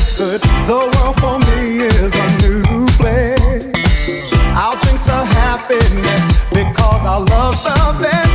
Good. The world for me is a new place. I'll drink to happiness because I love the best.